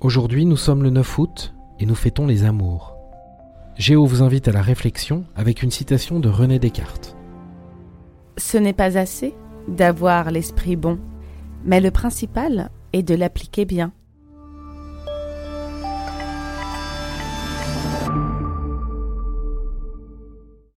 Aujourd'hui, nous sommes le 9 août et nous fêtons les amours. Géo vous invite à la réflexion avec une citation de René Descartes. Ce n'est pas assez d'avoir l'esprit bon, mais le principal est de l'appliquer bien.